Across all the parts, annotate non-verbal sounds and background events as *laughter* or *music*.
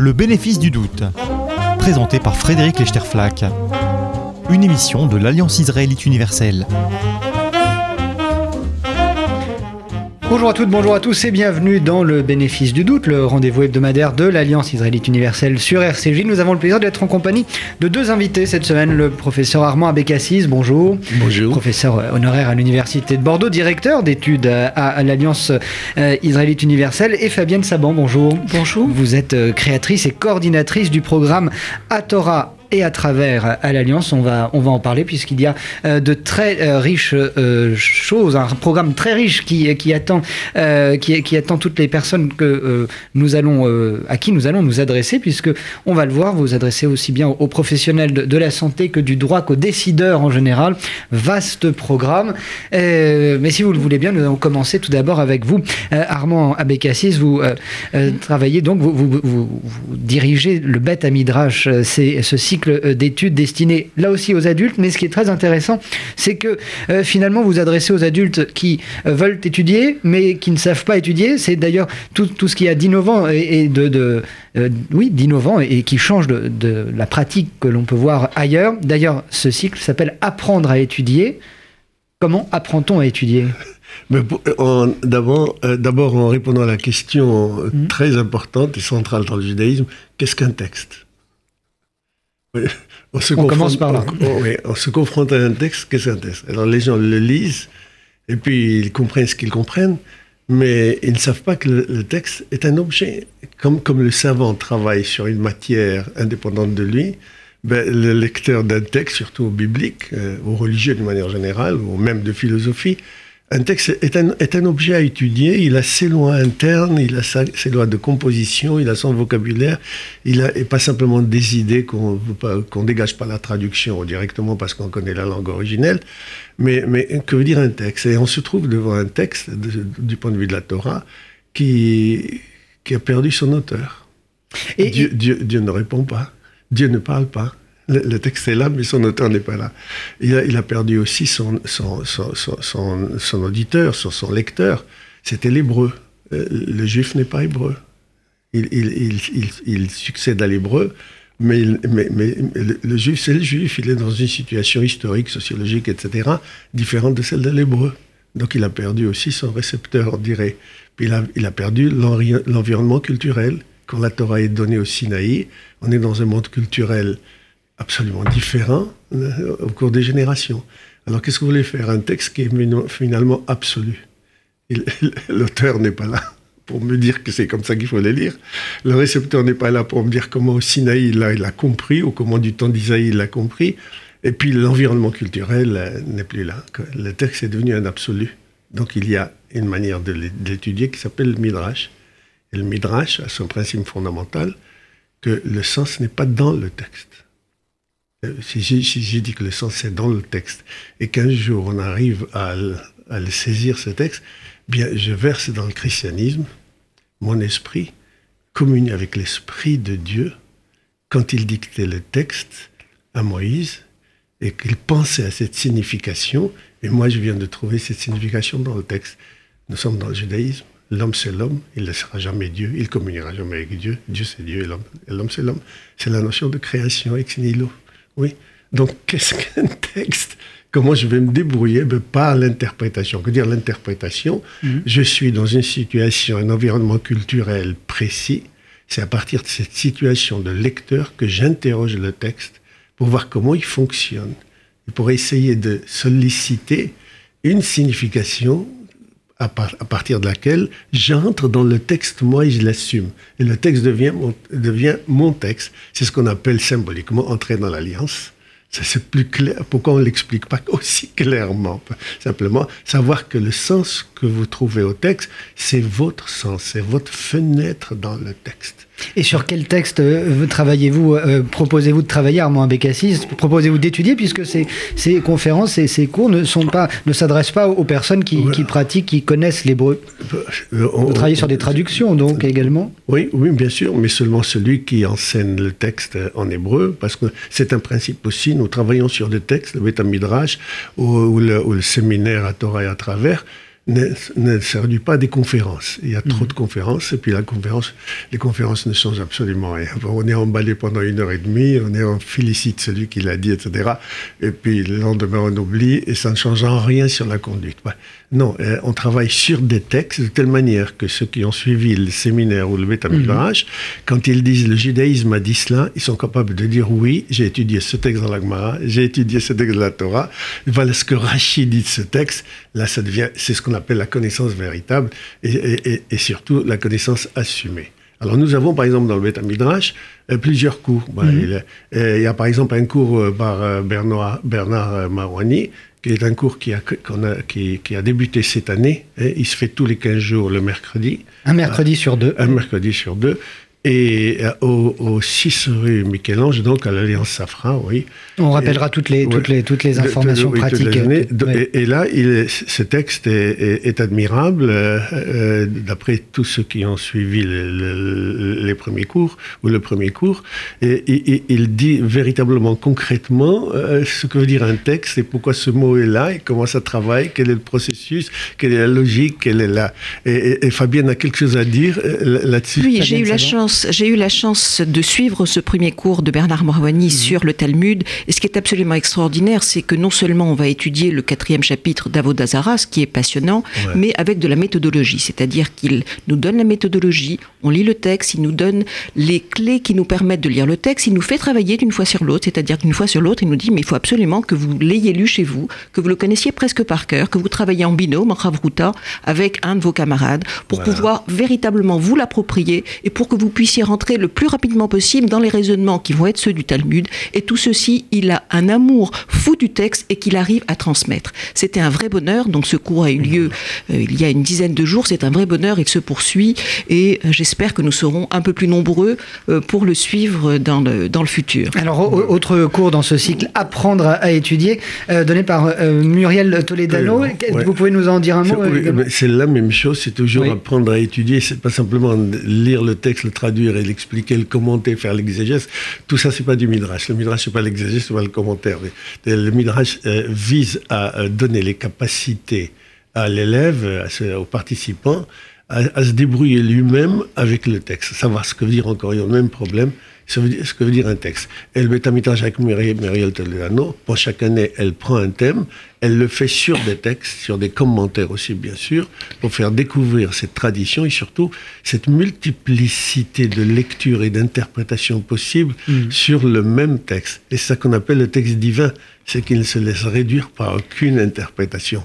Le bénéfice du doute, présenté par Frédéric Lechterflack. Une émission de l'Alliance israélite universelle. Bonjour à toutes, bonjour à tous et bienvenue dans le bénéfice du doute, le rendez-vous hebdomadaire de l'Alliance israélite universelle sur RCJ. Nous avons le plaisir d'être en compagnie de deux invités cette semaine, le professeur Armand Abécassis, bonjour. Bonjour. Professeur honoraire à l'Université de Bordeaux, directeur d'études à, l'Alliance euh, israélite universelle et Fabienne Saban, bonjour. Bonjour. Vous êtes euh, créatrice et coordinatrice du programme Atora et à travers à l'Alliance. On va, on va en parler puisqu'il y a euh, de très euh, riches euh, choses, un programme très riche qui, qui, attend, qui, attend toutes les personnes que, nous allons, à qui nous allons nous adresser, puisque on va le voir, vous adressez aussi bien aux professionnels de, la santé que du droit qu'aux décideurs en général. Vaste programme. mais si vous le voulez bien, nous allons commencer tout d'abord avec vous. Armand Abécassis, vous travaillez donc, vous, vous, vous, dirigez le Bet à Midrash, c'est ce cycle euh, d'études destinées là aussi aux adultes. Mais ce qui est très intéressant, c'est que euh, finalement vous adressez aux adultes qui euh, veulent étudier, mais qui ne savent pas étudier. C'est d'ailleurs tout, tout, ce qu'il y a d'innovant et, de, de oui, d'innovant et, qui change de, de la pratique que l'on peut voir ailleurs. D'ailleurs, ce cycle s'appelle Apprendre à étudier. Comment apprend-on à étudier? D'abord, en répondant à la question mmh. très importante et centrale dans le judaïsme, qu'est-ce qu'un texte? On, se commence par là. On, se confronte à un texte, qu'est-ce qu'un texte Alors les gens le lisent, et puis ils comprennent ce qu'ils comprennent, mais ils ne savent pas que le, texte est un objet. Comme, comme le savant travaille sur une matière indépendante de lui, ben, le lecteur d'un texte, surtout biblique, euh, ou religieux d'une manière générale, ou même de philosophie, un texte est un, est un, objet à étudier, il a ses lois internes, il a ses lois de composition, il a son vocabulaire, il a et pas simplement des idées qu'on qu'on dégage pas la traduction directement parce qu'on connaît la langue originelle, mais, mais que veut dire un texte? Et on se trouve devant un texte, du point de vue de la Torah, qui, qui a perdu son auteur. Et Dieu, Dieu, Dieu ne répond pas, Dieu ne parle pas. Le, texte est là, mais son auteur n'est pas là. Il a, perdu aussi son, son, son, son, auditeur, son, lecteur. C'était l'hébreu. Euh, le juif n'est pas hébreu. Il, il, il succède à l'hébreu, mais, mais, mais, le juif, c'est le juif. Il est dans une situation historique, sociologique, etc., différente de celle de l'hébreu. Donc il a perdu aussi son récepteur, on dirait. Puis il a, il a perdu l'environnement culturel. Quand la Torah est donnée au Sinaï, on est dans un monde culturel absolument différent euh, au cours des générations. Alors qu'est-ce que vous voulez faire? Un texte qui est finalement absolu. L'auteur n'est pas là pour me dire que c'est comme ça qu'il faut le lire. Le récepteur n'est pas là pour me dire comment au Sinaï il a, compris ou comment du temps d'Isaïe il l'a compris. Et puis l'environnement culturel euh, n'est plus là. Le texte est devenu un absolu. Donc il y a une manière de l'étudier qui s'appelle le Midrash. Et le Midrash a son principe fondamental que le sens n'est pas dans le texte. Euh, si j'ai dit que le sens est dans le texte et qu'un jour on arrive à, le saisir, ce texte, bien je verse dans le christianisme mon esprit, communie avec l'esprit de Dieu quand il dictait le texte à Moïse et qu'il pensait à cette signification. Et moi, je viens de trouver cette signification dans le texte. Nous sommes dans le judaïsme. L'homme, c'est l'homme. Il ne sera jamais Dieu. Il communiera jamais avec Dieu. Dieu, c'est Dieu. Et l'homme, c'est l'homme. C'est la notion de création ex nihilo. Oui. Donc, qu'est-ce *laughs* qu'un texte? Comment je vais me débrouiller ben, Par l'interprétation? Que dire l'interprétation? Mhm. Je suis dans une situation, un environnement culturel précis. C'est à partir de cette situation de lecteur que j'interroge le texte pour voir comment il fonctionne. Et pour essayer de solliciter une signification à, partir de laquelle j'entre dans le texte, moi, et je l'assume. Et le texte devient mon, devient mon texte. C'est ce qu'on appelle symboliquement entrer dans l'alliance. Ça, c'est plus clair. Pourquoi on ne l'explique pas *laughs* aussi clairement? Simplement, savoir que le sens que vous trouvez au texte, c'est votre sens, c'est votre fenêtre dans le texte. Et sur quel texte euh, travaillez-vous euh, Proposez-vous de travailler, Armand Bécassis Proposez-vous d'étudier, puisque ces, ces conférences et ces cours ne, sont pas, ne s'adressent pas aux personnes qui, qui pratiquent, qui connaissent l'hébreu. Euh, Vous travaillez sur des traductions, donc, également? Oui, oui, bien sûr, mais seulement celui qui enseigne le texte en hébreu, parce que c'est un principe aussi, nous travaillons sur des textes, le Beth Midrash ou, le, ou le séminaire à Torah et à travers, ne, ne se réduit pas à des conférences. Il y a trop de conférences, et puis la conférence, les conférences ne changent absolument rien. On est emballé pendant une heure et demie, on, est, on félicite celui qui l'a dit, etc. Et puis le lendemain, on oublie, et ça ne change en rien sur la conduite. Ouais. Non, euh, on travaille sur des textes de telle manière que ceux qui ont suivi le séminaire ou le Beth Midrash, quand ils disent le judaïsme a dit cela, ils sont capables de dire oui, j'ai étudié ce texte dans la Gemara, j'ai étudié ce texte de la Torah, voilà ce que Rachid dit de ce texte, là ça devient, c'est ce qu'on appelle la connaissance véritable et, et- et surtout la connaissance assumée. Alors nous avons par exemple dans le Beth Midrash euh, plusieurs cours. Bah, il, est- euh, il y a par exemple un cours euh, par Bernard, Bernard Marouani, qui est un cours qui a, qu'on a- qui, qui a débuté cette année. hein. il se fait tous les 15 jours le mercredi, Un mercredi sur deux. un mercredi sur deux. Et euh, au, au 6 rue Michel-Ange, donc à l'Alliance Safran, oui. On rappellera toutes les, Ouais. toutes les, toutes les De- de- informations oui, pratiques. euh, De- ouais. et, et là, il est- ce texte est, est- est admirable, euh, d'après tous ceux qui ont suivi le- le- les premiers cours, ou le premier cours. Et, et- et il dit véritablement, concrètement, euh, ce que veut dire un texte, et pourquoi ce mot est là, et comment ça travaille, quel est le processus, quelle est la logique, quelle est la... Et, et- et Fabienne a quelque chose à dire là-dessus Oui, j'ai eu la savoir. Chance, j'ai eu la chance de suivre ce premier cours de Bernard Morwani Mhm. sur le Talmud. Et ce qui est absolument extraordinaire, c'est que non seulement on va étudier le quatrième chapitre d'Avodazara, ce qui est passionnant, Ouais. mais avec de la méthodologie. C'est-à-dire qu'il nous donne la méthodologie, on lit le texte, il nous donne les clés qui nous permettent de lire le texte, il nous fait travailler d'une fois sur l'autre. C'est-à-dire qu'une fois sur l'autre, il nous dit, mais il faut absolument que vous l'ayez lu chez vous, que vous le connaissiez presque par cœur, que vous travaillez en binôme, en Ravruta, avec un de vos camarades, pour Voilà. pouvoir véritablement vous l'approprier et pour que vous puissiez rentrer le plus rapidement possible dans les raisonnements qui vont être ceux du Talmud. Et tout ceci, il a un amour fou du texte et qu'il arrive à transmettre. C'était un vrai bonheur. Donc ce cours a eu lieu euh, il y a une dizaine de jours. C'est un vrai bonheur. Il se poursuit et euh, j'espère que nous serons un peu plus nombreux euh, pour le suivre dans le, dans le futur. Alors, au- autre cours dans ce cycle, Apprendre à, à étudier, euh, donné par euh, Muriel Toledano. Ouais. Vous pouvez nous en dire un mot c'est la même chose, c'est toujours Oui. apprendre à étudier, c'est pas simplement lire le texte, le traduire et l'expliquer, le commenter, faire l'exégèse. Tout ça, c'est pas du midrash. Le midrash, c'est pas l'exégèse, c'est pas le commentaire. Le le midrash euh, vise à euh, donner les capacités à l'élève, à ce- au participant, à, à se débrouiller lui-même avec le texte, savoir ce que dire encore le même problème, ce, veut dire- ce que veut dire un texte. Et le Betamidrash avec Muriel, Toledano, pour chaque année, elle prend un thème, elle le fait sur des textes, sur des commentaires aussi, bien sûr, pour faire découvrir cette tradition et surtout cette multiplicité de lectures et d'interprétations possibles sur le même texte. Et c'est ça qu'on appelle le texte divin, c'est qu'il ne se laisse réduire par aucune interprétation.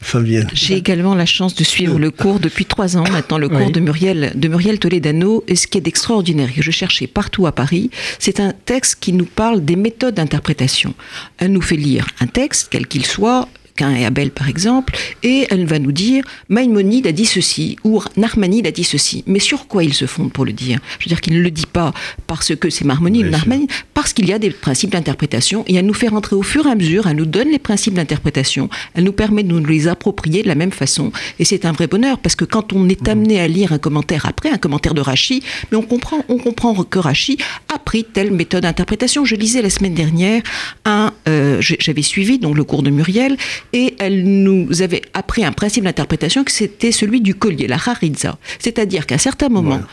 Fabienne. J'ai également la chance de suivre le cours depuis trois ans maintenant, le cours Oui. de Muriel, de Muriel Toledano. Et ce qui est d'extraordinaire, que je cherchais partout à Paris, c'est un texte qui nous parle des méthodes d'interprétation. Elle nous fait lire un texte, quel qu'il soit, Cain et Abel par exemple, et elle va nous dire Maïmonide a dit ceci ou Narmanide a dit ceci. Mais sur quoi il se fonde pour le dire? Je veux dire qu'il ne le dit pas parce que c'est Marmonide ou. Narmanide, parce qu'il y a des principes d'interprétation et elle nous fait rentrer au fur et à mesure, elle nous donne les principes d'interprétation, elle nous permet de nous les approprier de la même façon. Et c'est un vrai bonheur parce que quand on est amené à lire un commentaire après, un commentaire de Rachi, mais on comprend, on comprend que Rachi a pris telle méthode d'interprétation. Je lisais la semaine dernière un, euh, j'avais suivi donc le cours de Muriel et elle nous avait appris un principe d'interprétation que c'était celui du collier, la haritza. C'est-à-dire qu'à certains moments, Voilà.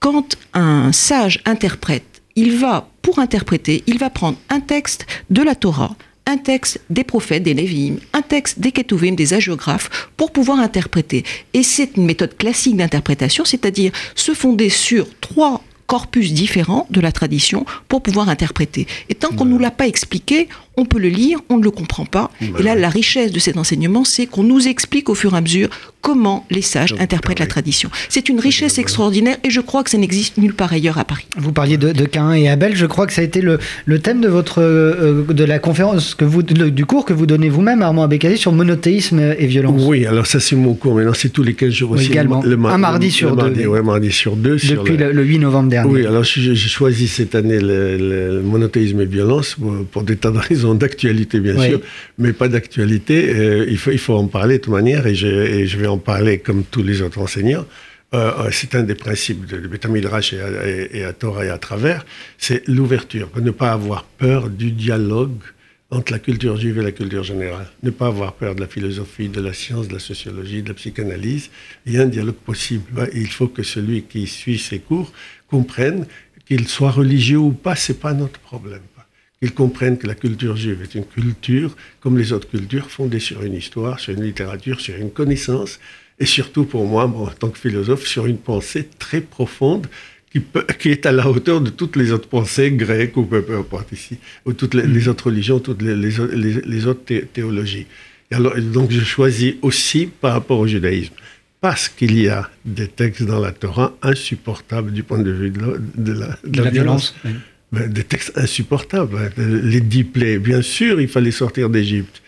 quand un sage interprète, il va, pour interpréter, il va prendre un texte de la Torah, un texte des prophètes, des Lévi'im, un texte des Ketuvim, des hagiographes, pour pouvoir interpréter. Et c'est une méthode classique d'interprétation, c'est-à-dire se fonder sur trois corpus différents de la tradition pour pouvoir interpréter. Et tant qu'on ne nous l'a pas expliqué, on peut le lire, on ne le comprend pas. Et là, la richesse de cet enseignement, c'est qu'on nous explique au fur et à mesure comment les sages Donc, interprètent la pareil. tradition. C'est une richesse extraordinaire et je crois que ça n'existe nulle part ailleurs à Paris. Vous parliez de, de Cain et Abel, je crois que ça a été le, le thème de votre euh, de la conférence que vous le- du cours que vous donnez vous-même Armand Abécadi sur monothéisme et violence. Oui, alors ça c'est mon cours. Maintenant c'est tous les 15 jours Oui, aussi. également. ma- Un mardi le- sur le deux, mardi, oui. ouais, mardi sur deux. sur Depuis le- le, le 8 novembre dernier. Oui, alors j'ai j'ai choisi cette année le, le- le monothéisme et violence pour, pour des tas de raisons d'actualité, bien Oui. sûr, mais pas d'actualité. euh, il, faut, il faut en parler de toute manière et je, et je vais en parler comme tous les autres enseignants. Euh, euh, c'est un des principes de, de Beth Midrash et, à- et- et à Torah et à travers, c'est l'ouverture, ne pas avoir peur du dialogue entre la culture juive et la culture générale. Ne pas avoir peur de la philosophie, de la science, de la sociologie, de la psychanalyse. Il y a un dialogue possible. Il faut que celui qui suit ces cours comprenne qu'il soit religieux ou pas, c'est pas notre problème. Qu'il comprenne que la culture juive est une culture, comme les autres cultures, fondée sur une histoire, sur une littérature, sur une connaissance, et surtout pour moi, en tant que philosophe, sur une pensée très profonde qui, qui, est à la hauteur de toutes les autres pensées grecques ou peu importe ici, ou toutes les, autres religions, toutes les, les, autres théologies. alors, donc je choisis aussi par rapport au judaïsme, parce qu'il y a des textes dans la Torah insupportables du point de vue de la, de la, violence. Ben, des textes insupportables. Les dix plaies, bien sûr, il fallait sortir d'Égypte.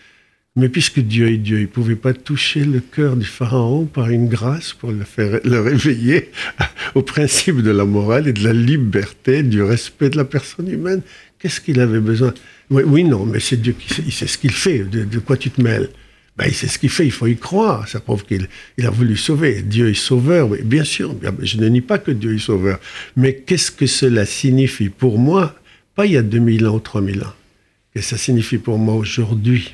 Mais puisque Dieu est Dieu, il ne pouvait pas toucher le cœur du Pharaon par une grâce pour le faire le réveiller *laughs* au principe de la morale et de la liberté, du respect de la personne humaine. Qu'est-ce qu'il avait besoin? Oui, non, mais c'est Dieu qui sait ce qu'il fait. De, quoi tu te mêles? Ben, sait ce qu'il fait, il faut y croire. Ça prouve qu'il il a voulu sauver. Dieu est sauveur, oui, bien sûr. Je ne nie pas que Dieu est sauveur. Mais qu'est-ce que cela signifie pour moi? Pas il y a 2000 ans ou 3000 ans. Que ça signifie pour moi aujourd'hui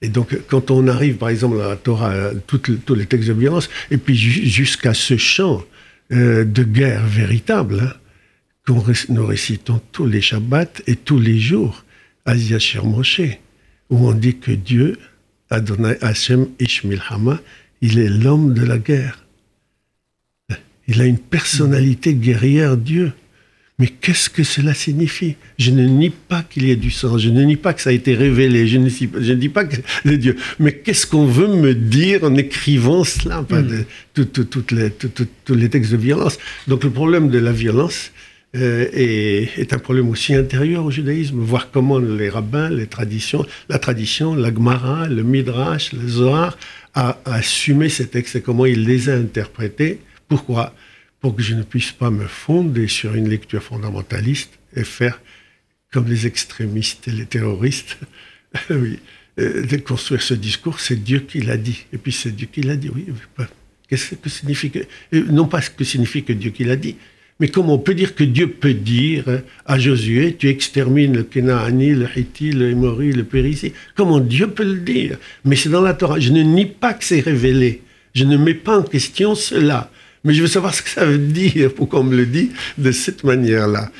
et donc, quand on arrive, par exemple, à la Torah, tous les textes de violence, et puis jusqu'à ce chant euh, de guerre véritable, hein, qu'on nous récitons tous les Shabbats et tous les jours, Asia Moshe, où on dit que Dieu, Adonai Hashem Ishmilhama, il est l'homme de la guerre. Il a une personnalité guerrière, Dieu. Mais qu'est-ce que cela signifie? Je ne nie pas qu'il y ait du sang, je ne nie pas que ça a été révélé, je ne, je ne dis pas que c'est Dieu. Mais qu'est-ce qu'on veut me dire en écrivant cela? Mm. Tous les textes de violence. Donc le problème de la violence euh, est, un problème aussi intérieur au judaïsme. Voir comment les rabbins, les traditions, la tradition, la Gemara, le Midrash, le Zohar a, assumé ces textes et comment il les a interprétés. Pourquoi? Pour que je ne puisse pas me fonder sur une lecture fondamentaliste et faire comme les extrémistes et les terroristes. *laughs* oui, euh, de construire ce discours, c'est Dieu qui l'a dit. Et puis c'est Dieu qui l'a dit, oui. Qu'est-ce que signifie que, Non pas ce que signifie que Dieu qui l'a dit, mais comment on peut dire que Dieu peut dire à Josué, tu extermines le Kenaani, le Hitti, le Hémori, le Périsi Comment Dieu peut le dire? Mais c'est dans la Torah. Je ne nie pas que c'est révélé. Je ne mets pas en question cela. Mais je veux savoir ce que ça veut dire, pourquoi on me le dit de cette manière-là.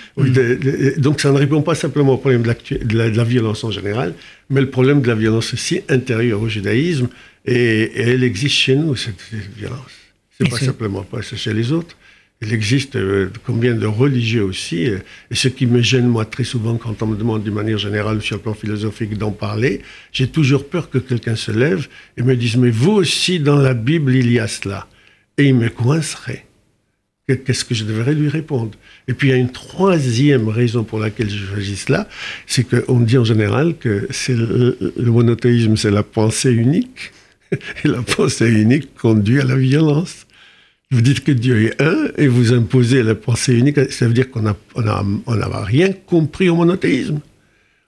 Donc ça ne répond pas simplement au problème de la, violence en général, mais le problème de la violence aussi intérieure au judaïsme, et, elle existe chez nous, cette, violence. C'est pas simplement pas chez les autres. Il existe euh, combien de religieux aussi, et ce qui me gêne moi très souvent quand on me demande d'une manière générale sur le plan philosophique d'en parler, j'ai toujours peur que quelqu'un se lève et me dise mais vous aussi dans la Bible il y a cela et il me coincerait. Qu'est-ce que je devrais lui répondre? Et puis il y a une troisième raison pour laquelle je choisis cela, c'est qu'on dit en général que c'est le, monothéisme, c'est la pensée unique, *laughs* et la pensée unique conduit à la violence. Vous dites que Dieu est un et vous imposez la pensée unique, ça veut dire qu'on n'a a, rien compris au monothéisme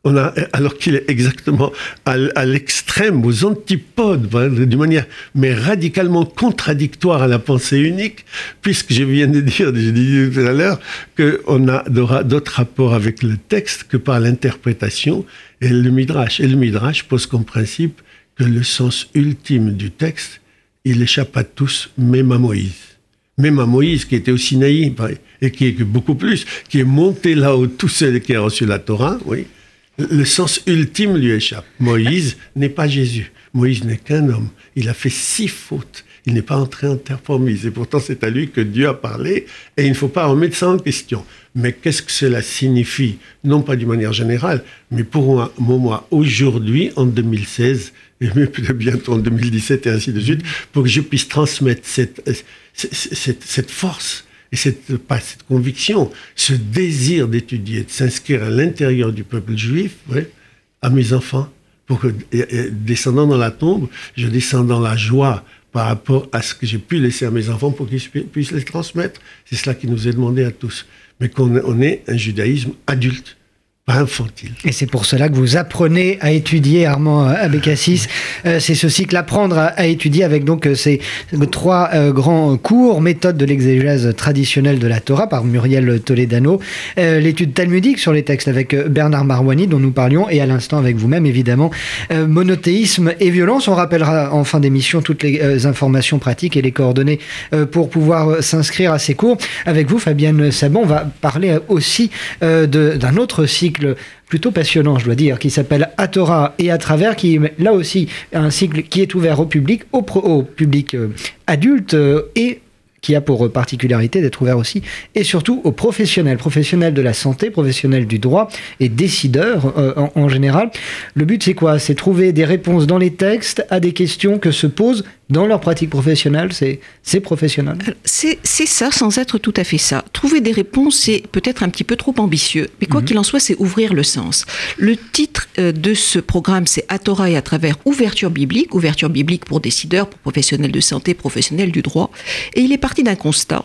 on a, alors qu'il est exactement à, l'extrême, aux antipodes, d'une manière, mais radicalement contradictoire à la pensée unique, puisque je viens de dire, j'ai dit tout à l'heure, qu'on aura d'autres rapports avec le texte que par l'interprétation et le midrash. Et le midrash pose comme principe que le sens ultime du texte, il échappe à tous, même à Moïse. Même à Moïse, qui était aussi naïf, et qui est beaucoup plus, qui est monté là-haut tout seul qui a reçu la Torah, oui, le sens ultime lui échappe. Moïse n'est pas Jésus. Moïse n'est qu'un homme. Il a fait six fautes. Il n'est pas entré en terre promise. Et pourtant, c'est à lui que Dieu a parlé. Et il ne faut pas remettre ça en question. Mais qu'est-ce que cela signifie? Non pas d'une manière générale, mais pour moi, aujourd'hui, en 2016, et bientôt en 2017 et ainsi de suite, pour que je puisse transmettre cette, cette, force et cette, pas cette conviction, ce désir d'étudier, de s'inscrire à l'intérieur du peuple juif, à mes enfants, pour que, descendant dans la tombe, je descends dans la joie par rapport à ce que j'ai pu laisser à mes enfants pour qu'ils puissent les transmettre. C'est cela qui nous est demandé à tous. Mais qu'on on ait un judaïsme adulte, infantile. Et c'est pour cela que vous apprenez à étudier, Armand Abécassis. Euh, c'est ce cycle Apprendre à, étudier avec donc euh, ces trois euh, grands cours, méthode de l'exégèse traditionnelle de la Torah par Muriel Toledano, l'étude talmudique sur les textes avec Bernard Marwani dont nous parlions et à l'instant avec vous-même évidemment, monothéisme et violence. On rappellera en fin d'émission toutes les informations pratiques et les coordonnées pour pouvoir s'inscrire à ces cours. Avec vous, Fabienne Sabon, on va parler aussi d'un autre cycle plutôt passionnant, je dois dire, qui s'appelle À Torah et à travers, qui est là aussi un cycle qui est ouvert au public, au, public euh, adulte euh, et qui a pour particularité d'être ouvert aussi et surtout aux professionnels, professionnels de la santé, professionnels du droit et décideurs euh, en, général. Le but c'est quoi? C'est trouver des réponses dans les textes à des questions que se posent dans leur pratique professionnelle, c'est professionnel C'est ça, sans être tout à fait ça. Trouver des réponses, c'est peut-être un petit peu trop ambitieux, mais quoi mhm. qu'il en soit, c'est ouvrir le sens. Le titre euh, de ce programme, c'est À Torah et à travers ouverture biblique, ouverture biblique pour décideurs, pour professionnels de santé, professionnels du droit, et il est parti d'un constat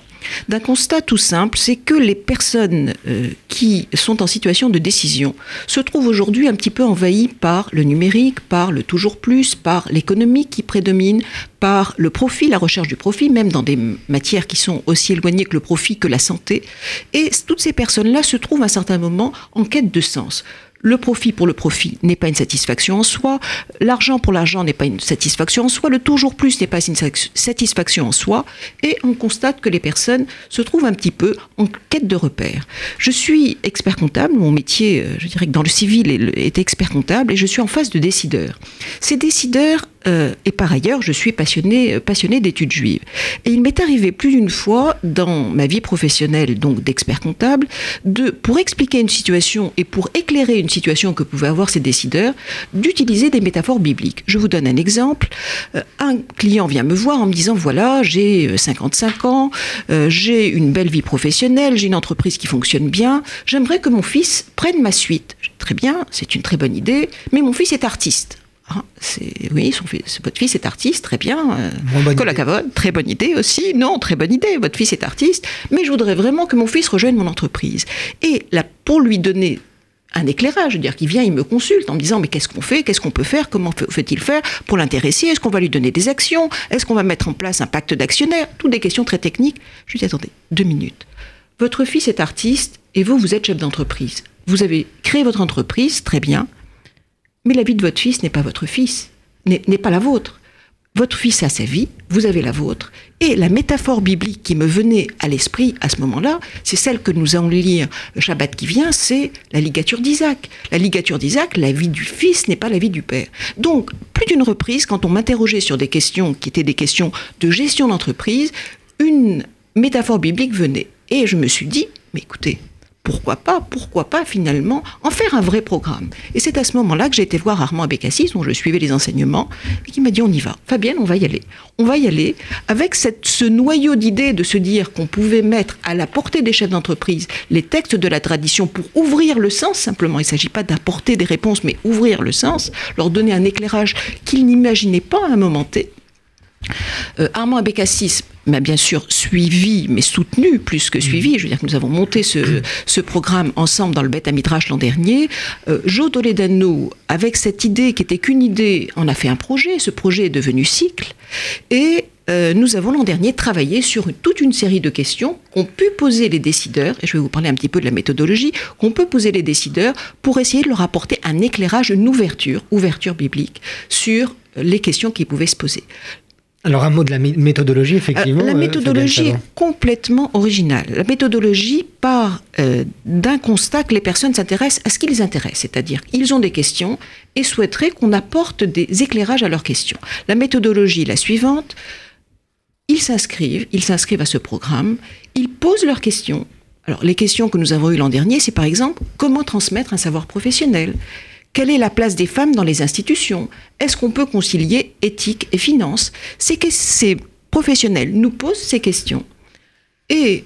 d'un constat tout simple, c'est que les personnes euh, qui sont en situation de décision se trouvent aujourd'hui un petit peu envahies par le numérique, par le toujours plus, par l'économie qui prédomine, par le profit, la recherche du profit, même dans des matières qui sont aussi éloignées que le profit que la santé. Et toutes ces personnes-là se trouvent à un certain moment en quête de sens. Le profit pour le profit n'est pas une satisfaction en soi, l'argent pour l'argent n'est pas une satisfaction en soi, le toujours plus n'est pas une satisfaction en soi, et on constate que les personnes se trouvent un petit peu en quête de repères. Je suis expert comptable, mon métier, euh, je dirais que dans le civil est expert comptable, et je suis en face de décideurs. Ces décideurs euh, et par ailleurs, je suis passionné, passionné d'études juives. Et il m'est arrivé plus d'une fois dans ma vie professionnelle, donc d'expert comptable, de, pour expliquer une situation et pour éclairer une situation que pouvaient avoir ces décideurs, d'utiliser des métaphores bibliques. Je vous donne un exemple. Euh, un client vient me voir en me disant, voilà, j'ai 55 euh, ans, j'ai une belle vie professionnelle, j'ai une entreprise qui fonctionne bien, j'aimerais que mon fils prenne ma suite. Très bien, c'est une très bonne idée, mais mon fils est artiste. Ah, oui, son fils, votre fils est artiste, très bien. Euh, très bonne idée aussi. Non, très bonne idée. Votre fils est artiste, mais je voudrais vraiment que mon fils rejoigne mon entreprise. Et là, pour lui donner un éclairage, je veux dire qu'il vient, il me consulte en me disant mais qu'est-ce qu'on fait, qu'est-ce qu'on peut faire, comment fait-il faire pour l'intéresser, est-ce qu'on va lui donner des actions, est-ce qu'on va mettre en place un pacte d'actionnaires, toutes des questions très techniques. Je lui dis attendez, deux minutes. Votre fils est artiste et vous, vous êtes chef d'entreprise. Vous avez créé votre entreprise, très bien. Mais la vie de votre fils n'est pas votre fils, n'est pas la vôtre. Votre fils a sa vie, vous avez la vôtre. Et la métaphore biblique qui me venait à l'esprit à ce moment-là, c'est celle que nous allons lire le Shabbat qui vient, c'est la ligature d'Isaac. La ligature d'Isaac, la vie du fils n'est pas la vie du père. Donc, plus d'une reprise, quand on m'interrogeait sur des questions qui étaient des questions de gestion d'entreprise, une métaphore biblique venait. Et je me suis dit, mais écoutez, pourquoi pas, pourquoi pas finalement en faire un vrai programme. Et c'est à ce moment-là que j'ai été voir Armand Abécassis, dont je suivais les enseignements, et qui m'a dit on y va. Fabienne, on va y aller. On va y aller avec ce noyau d'idées de se dire qu'on pouvait mettre à la portée des chefs d'entreprise les textes de la tradition pour ouvrir le sens simplement. Il ne s'agit pas d'apporter des réponses, mais ouvrir le sens, leur donner un éclairage qu'ils n'imaginaient pas à un moment T. Euh, Armand Abécassis m'a bien sûr suivi, mais soutenu plus que suivi. Je veux dire que nous avons monté ce, programme ensemble dans le Beth Midrash l'an dernier. Euh, Joe Toledano, avec cette idée qui était qu'une idée, en a fait un projet. Ce projet est devenu cycle. Et euh, nous avons l'an dernier travaillé sur toute une série de questions qu'ont pu poser les décideurs, et je vais vous parler un petit peu de la méthodologie, qu'on peut poser les décideurs pour essayer de leur apporter un éclairage, une ouverture, ouverture biblique, sur les questions qui pouvaient se poser. Alors un mot de la méthodologie, effectivement. la euh, méthodologie est complètement originale. La méthodologie part euh, d'un constat que les personnes s'intéressent à ce qui les intéresse, c'est-à-dire qu'ils ont des questions et souhaiteraient qu'on apporte des éclairages à leurs questions. La méthodologie est la suivante. Ils s'inscrivent, ils s'inscrivent à ce programme, ils posent leurs questions. Alors les questions que nous avons eues l'an dernier, c'est par exemple comment transmettre un savoir professionnel? Quelle est la place des femmes dans les institutions? Est-ce qu'on peut concilier éthique et finance? Que ces professionnels nous posent ces questions. Et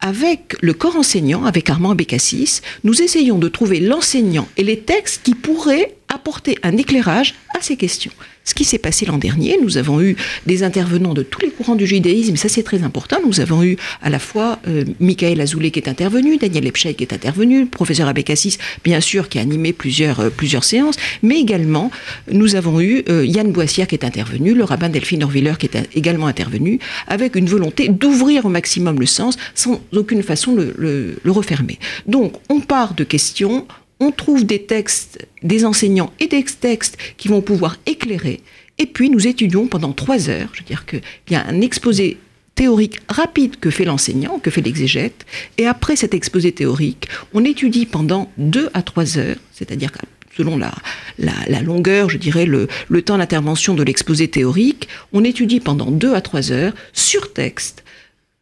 avec le corps enseignant, avec Armand Bécassis, nous essayons de trouver l'enseignant et les textes qui pourraient apporter un éclairage à ces questions. Ce qui s'est passé l'an dernier, nous avons eu des intervenants de tous les courants du judaïsme, ça c'est très important. Nous avons eu à la fois euh, Michael Azoulay qui est intervenu, Daniel Epscheid qui est intervenu, le professeur Abekassis, bien sûr, qui a animé plusieurs, euh, plusieurs séances, mais également nous avons eu euh, Yann Boissière qui est intervenu, le rabbin Delphine Orviller qui est également intervenu, avec une volonté d'ouvrir au maximum le sens sans aucune façon le, le refermer. Donc on part de questions, on trouve des textes, des enseignants et des textes qui vont pouvoir éclairer. Et puis nous étudions pendant trois heures. Je veux dire qu'il y a un exposé théorique rapide que fait l'enseignant, que fait l'exégète. Et après cet exposé théorique, on étudie pendant deux à trois heures, c'est-à-dire selon la, la, longueur, je dirais, le, le temps d'intervention de l'exposé théorique, on étudie pendant deux à trois heures sur texte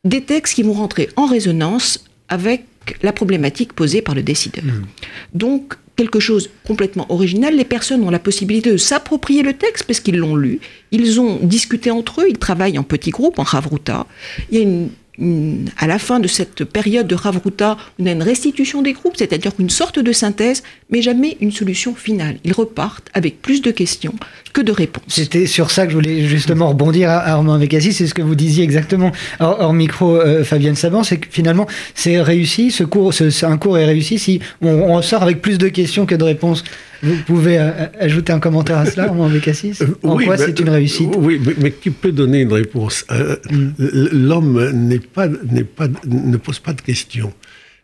des textes qui vont rentrer en résonance avec la problématique posée par le décideur. Hmm. Donc, quelque chose complètement original, les personnes ont la possibilité de s'approprier le texte parce qu'ils l'ont lu, ils ont discuté entre eux, ils travaillent en petits groupes, en Ravruta. Il y a une à la fin de cette période de Ravruta, on a une restitution des groupes, c'est-à-dire une sorte de synthèse, mais jamais une solution finale. Ils repartent avec plus de questions que de réponses. C'était sur ça que je voulais justement rebondir à Armand Vécassi, c'est ce que vous disiez exactement hors, micro, euh, Fabienne Saban, c'est que finalement c'est réussi, ce cours, un cours est réussi si on, on sort avec plus de questions que de réponses. Vous pouvez euh, ajouter un commentaire à cela, Armand Bécassis? Euh, En quoi c'est une réussite? Oui, mais, qui peut donner une réponse? Euh, mm. L'homme n'est ne pose pas de questions.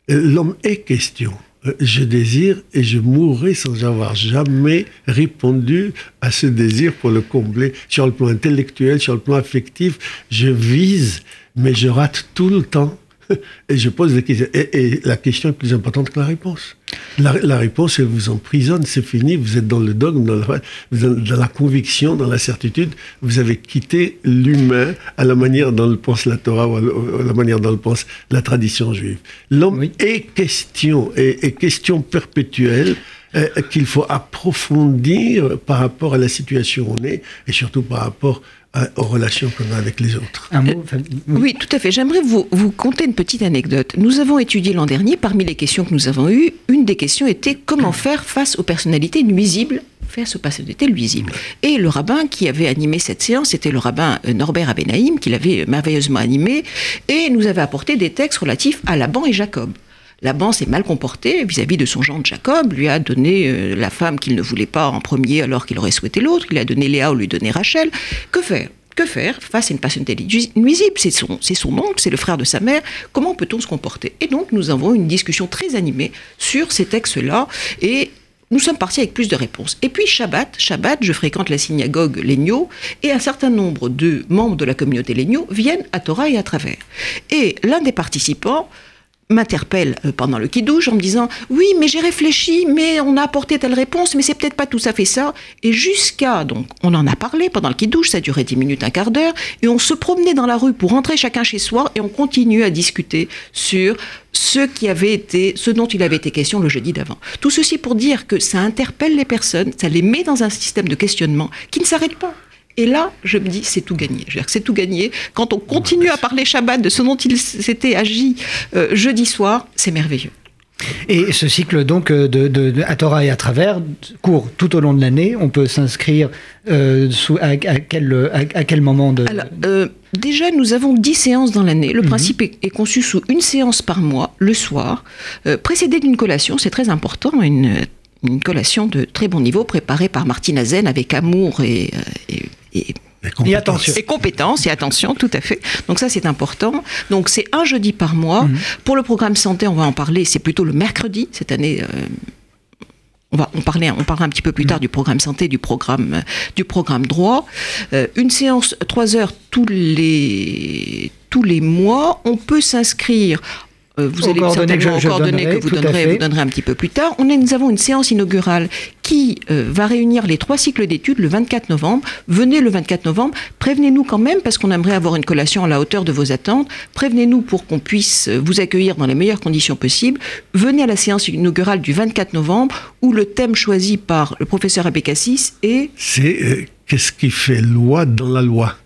L'homme est question. Je désire et je mourrai sans avoir jamais répondu à ce désir pour le combler. Sur le plan intellectuel, sur le plan affectif, je vise, mais je rate tout le temps *laughs* et je pose des questions. Et, la question est plus importante que la réponse. La, réponse, elle vous emprisonne, c'est fini, vous êtes dans le dogme, dans la, dans la, conviction, dans la certitude, vous avez quitté l'humain à la manière dont le pense la Torah ou à la manière dont le pense la tradition juive. L'homme est question, est, question perpétuelle euh, qu'il faut approfondir par rapport à la situation où on est et surtout par rapport aux relations qu'on a avec les autres. Un mot, oui. tout à fait. J'aimerais vous, vous conter une petite anecdote. Nous avons étudié l'an dernier, parmi les questions que nous avons eues, une des questions était comment faire face aux personnalités nuisibles face aux personnalités nuisibles. Et le rabbin qui avait animé cette séance, c'était le rabbin euh, Norbert Abenaïm, qui l'avait merveilleusement animé, et nous avait apporté des textes relatifs à Laban et Jacob. Laban s'est mal comporté vis-à-vis de son gendre Jacob, lui a donné euh, la femme qu'il ne voulait pas en premier alors qu'il aurait souhaité l'autre, il a donné Léa ou lui donné Rachel. Que faire que faire face à une personnalité nuisible C'est son, c'est son oncle, c'est le frère de sa mère. Comment peut-on se comporter? Et donc, nous avons une discussion très animée sur ces textes-là. Et nous sommes partis avec plus de réponses. Et puis Shabbat, Shabbat, je fréquente la synagogue Legno, et un certain nombre de membres de la communauté Legno viennent à Torah et à travers. Et l'un des participants m'interpelle euh, pendant le kidouche en me disant oui mais j'ai réfléchi mais on a apporté telle réponse mais c'est peut-être pas tout à fait ça et jusqu'à donc on en a parlé pendant le kidouche ça durait 10 minutes un quart d'heure et on se promenait dans la rue pour rentrer chacun chez soi et on continuait à discuter sur ce qui avait été ce dont il avait été question le jeudi d'avant. Tout ceci pour dire que ça interpelle les personnes ça les met dans un système de questionnement qui ne s'arrête pas et là, je me dis, c'est tout gagné. C'est tout gagné. Quand on continue à parler Shabbat de ce dont il s'était agi euh, jeudi soir, c'est merveilleux. Et ce cycle donc euh, de, à Torah et à travers court tout au long de l'année. On peut s'inscrire euh, à, quel, à, quel moment de... déjà, nous avons 10 séances dans l'année. Le mhm. principe est, conçu sous une séance par mois, le soir, précédée d'une collation. C'est très important. Une, une collation de très bon niveau préparée par Martine Azen avec amour et, et et, et, attention. Et compétence et attention, tout à fait. Donc ça, c'est important. Donc c'est un jeudi par mois. Mhm. Pour le programme santé, on va en parler, c'est plutôt le mercredi. Cette année, euh, on va on parler, on parlera un petit peu plus tard mhm. du programme santé, du programme, euh, du programme droit. Euh, une séance, trois heures tous les, tous les mois. On peut s'inscrire euh, vous allez certainement aux coordonnées que vous donnerez, vous donnerez un petit peu plus tard. On est, nous avons une séance inaugurale qui euh, va réunir les trois cycles d'études le 24 novembre. Venez le 24 novembre. Prévenez-nous quand même parce qu'on aimerait avoir une collation à la hauteur de vos attentes. Prévenez-nous pour qu'on puisse euh, vous accueillir dans les meilleures conditions possibles. Venez à la séance inaugurale du 24 novembre où le thème choisi par le professeur Abécassis est... C'est qu'est-ce qui fait loi dans la loi?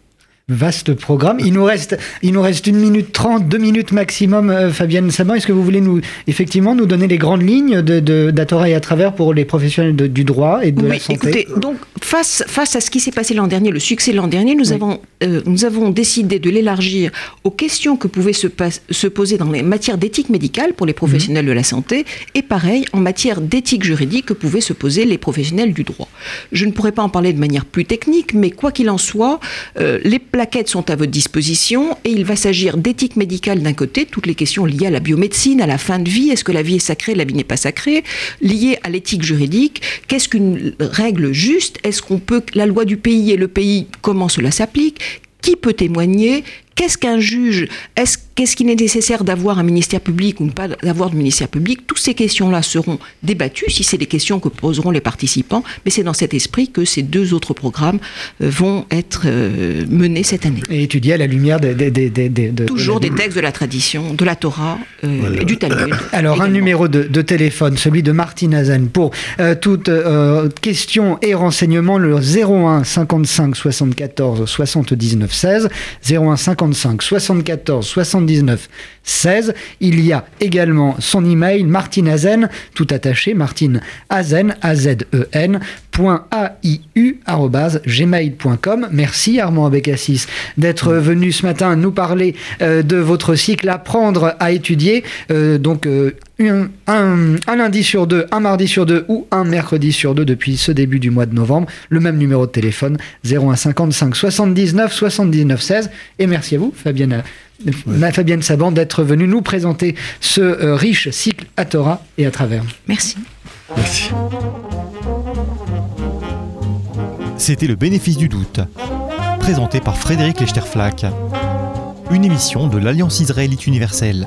Vaste programme. Il nous reste, il nous reste une minute trente, deux minutes maximum. Euh, Fabienne Saban, est-ce que vous voulez nous, effectivement, nous donner les grandes lignes de, de d'Atora et à travers pour les professionnels du droit et de oui, la santé écoutez, donc face, face à ce qui s'est passé l'an dernier, le succès l'an dernier, nous, Oui. avons, euh, nous avons décidé de l'élargir aux questions que pouvaient se, pas- se poser dans les matières d'éthique médicale pour les professionnels Mhm. de la santé, et pareil en matière d'éthique juridique que pouvaient se poser les professionnels du droit. Je ne pourrais pas en parler de manière plus technique, mais quoi qu'il en soit, euh, les plaquettes sont à votre disposition et il va s'agir d'éthique médicale d'un côté, toutes les questions liées à la biomédecine, à la fin de vie, est-ce que la vie est sacrée, la vie n'est pas sacrée, liées à l'éthique juridique, qu'est-ce qu'une règle juste, est-ce qu'on peut, la loi du pays et le pays, comment cela s'applique, qui peut témoigner Qu'est-ce qu'un juge Est-ce qu'est-ce qu'il est nécessaire d'avoir un ministère public ou ne pas d'avoir de ministère public Toutes ces questions-là seront débattues si c'est des questions que poseront les participants. Mais c'est dans cet esprit que ces deux autres programmes euh, vont être euh, menés cette année. Et étudier à la lumière des, des, des, des- des- de- Toujours de- des textes de la tradition, de la Torah euh, Voilà. et du Talmud. *coughs* Alors, un numéro de, de téléphone, celui de Martine Hazen, pour euh, toute euh, question et renseignement, le 01 55 74 79 16. 01 55 74 79 16. Il y a également son email, Martine Hazen, tout attaché, Martine A-Z-E-N, point A-I-U, arrobase, gmail.com. Merci Armand Abécassis d'être venu ce matin nous parler euh, de votre cycle Apprendre à étudier. Euh, donc, euh, un, un- un lundi sur deux, un mardi sur deux ou un mercredi sur deux depuis ce début du mois de novembre. Le même numéro de téléphone 01 55 79 79 16. Et merci à vous, Fabienne, euh, Fabienne Saban, d'être venue nous présenter ce euh, riche cycle à Torah et à travers. Merci. Merci. C'était le bénéfice du doute, présenté par Frédéric Lechterflack. Une émission de l'Alliance israélite universelle.